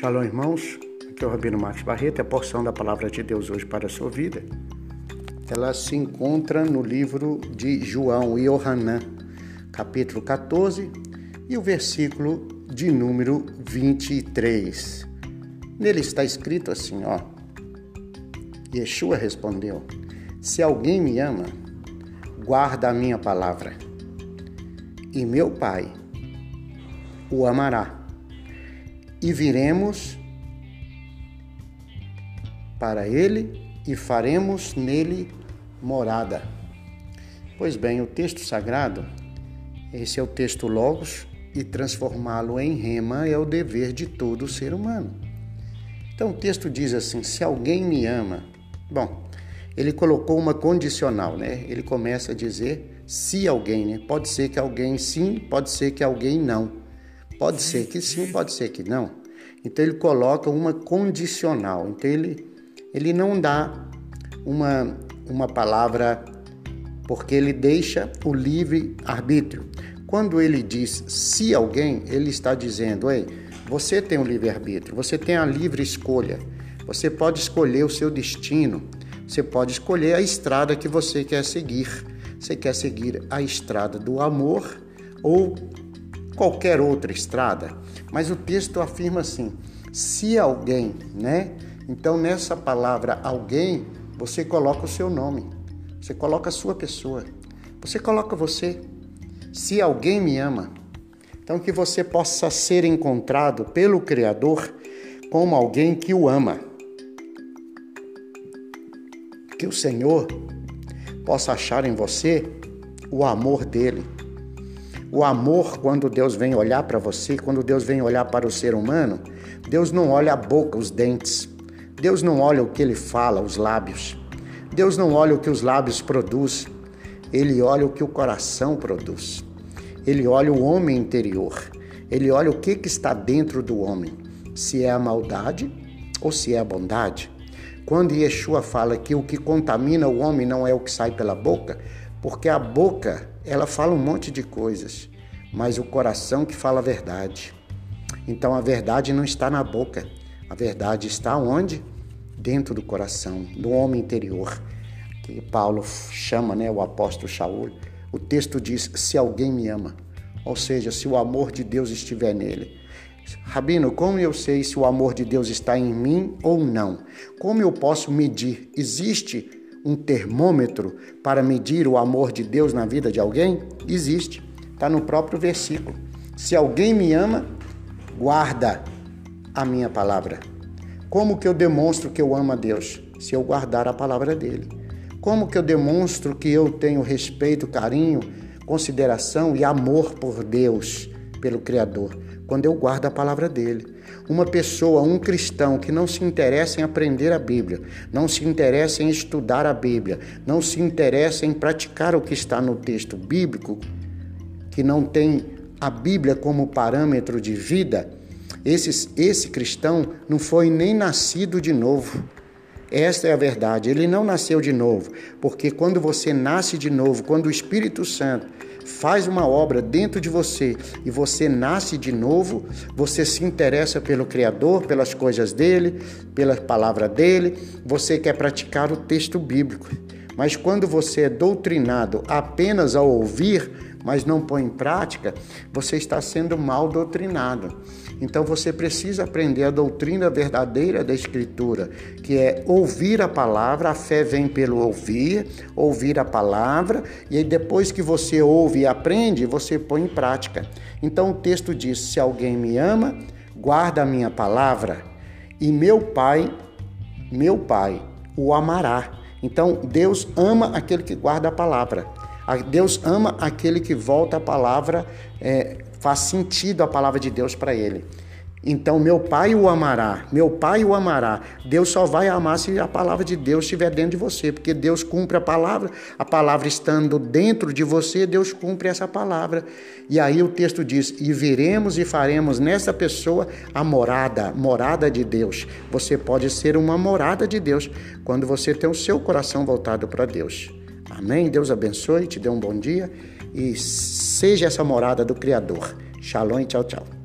Shalom, irmãos. Aqui é o Rabino Marcos Barreto. A porção da palavra de Deus hoje para a sua vida, ela se encontra no livro de João e Ohanã, capítulo 14 e o versículo de número 23. Nele está escrito assim, ó. Yeshua respondeu: Se alguém me ama, guarda a minha palavra, e meu Pai o amará e viremos para ele e faremos nele morada. Pois bem, o texto sagrado, esse é o texto Logos, e transformá-lo em rema é o dever de todo ser humano. Então o texto diz assim: se alguém me ama, bom, ele colocou uma condicional, né? Ele começa a dizer se alguém, né? Pode ser que alguém sim, pode ser que alguém não. Pode ser que sim, pode ser que não. Então ele coloca uma condicional. Então ele, ele não dá uma, uma palavra porque ele deixa o livre arbítrio. Quando ele diz se alguém, ele está dizendo, ei, você tem o livre arbítrio, você tem a livre escolha. Você pode escolher o seu destino. Você pode escolher a estrada que você quer seguir. Você quer seguir a estrada do amor ou qualquer outra estrada, mas o texto afirma assim: se alguém, né? Então nessa palavra alguém, você coloca o seu nome, você coloca a sua pessoa, você coloca você. Se alguém me ama, então que você possa ser encontrado pelo Criador como alguém que o ama. Que o Senhor possa achar em você o amor dele o amor, quando Deus vem olhar para você, quando Deus vem olhar para o ser humano, Deus não olha a boca, os dentes. Deus não olha o que ele fala, os lábios. Deus não olha o que os lábios produzem. Ele olha o que o coração produz. Ele olha o homem interior. Ele olha o que, que está dentro do homem. Se é a maldade ou se é a bondade. Quando Yeshua fala que o que contamina o homem não é o que sai pela boca, porque a boca, ela fala um monte de coisas, mas o coração que fala a verdade. Então a verdade não está na boca, a verdade está onde? Dentro do coração, no homem interior, que Paulo chama, né, o apóstolo Shaul. O texto diz: "Se alguém me ama", ou seja, se o amor de Deus estiver nele. Rabino, como eu sei se o amor de Deus está em mim ou não? Como eu posso medir? Existe um termômetro para medir o amor de Deus na vida de alguém? Existe. Está no próprio versículo. Se alguém me ama, guarda a minha palavra. Como que eu demonstro que eu amo a Deus? Se eu guardar a palavra dele. Como que eu demonstro que eu tenho respeito, carinho, consideração e amor por Deus, pelo Criador? Quando eu guardo a palavra dele. Uma pessoa, um cristão que não se interessa em aprender a Bíblia, não se interessa em estudar a Bíblia, não se interessa em praticar o que está no texto bíblico, que não tem a Bíblia como parâmetro de vida, esse, esse cristão não foi nem nascido de novo. Esta é a verdade. Ele não nasceu de novo, porque quando você nasce de novo, quando o Espírito Santo faz uma obra dentro de você e você nasce de novo, você se interessa pelo Criador, pelas coisas dele, pela palavra dele, você quer praticar o texto bíblico. Mas quando você é doutrinado apenas ao ouvir, mas não põe em prática, você está sendo mal doutrinado. Então você precisa aprender a doutrina verdadeira da Escritura, que é ouvir a palavra, a fé vem pelo ouvir, ouvir a palavra, e aí depois que você ouve e aprende, você põe em prática. Então o texto diz: Se alguém me ama, guarda a minha palavra, e meu Pai, meu Pai, o amará. Então Deus ama aquele que guarda a palavra. Deus ama aquele que volta a palavra, é, faz sentido a palavra de Deus para ele. Então, meu pai o amará, meu pai o amará. Deus só vai amar se a palavra de Deus estiver dentro de você, porque Deus cumpre a palavra, a palavra estando dentro de você, Deus cumpre essa palavra. E aí o texto diz: E veremos e faremos nessa pessoa a morada, morada de Deus. Você pode ser uma morada de Deus quando você tem o seu coração voltado para Deus. Amém? Deus abençoe, te dê um bom dia e seja essa morada do Criador. Shalom e tchau, tchau.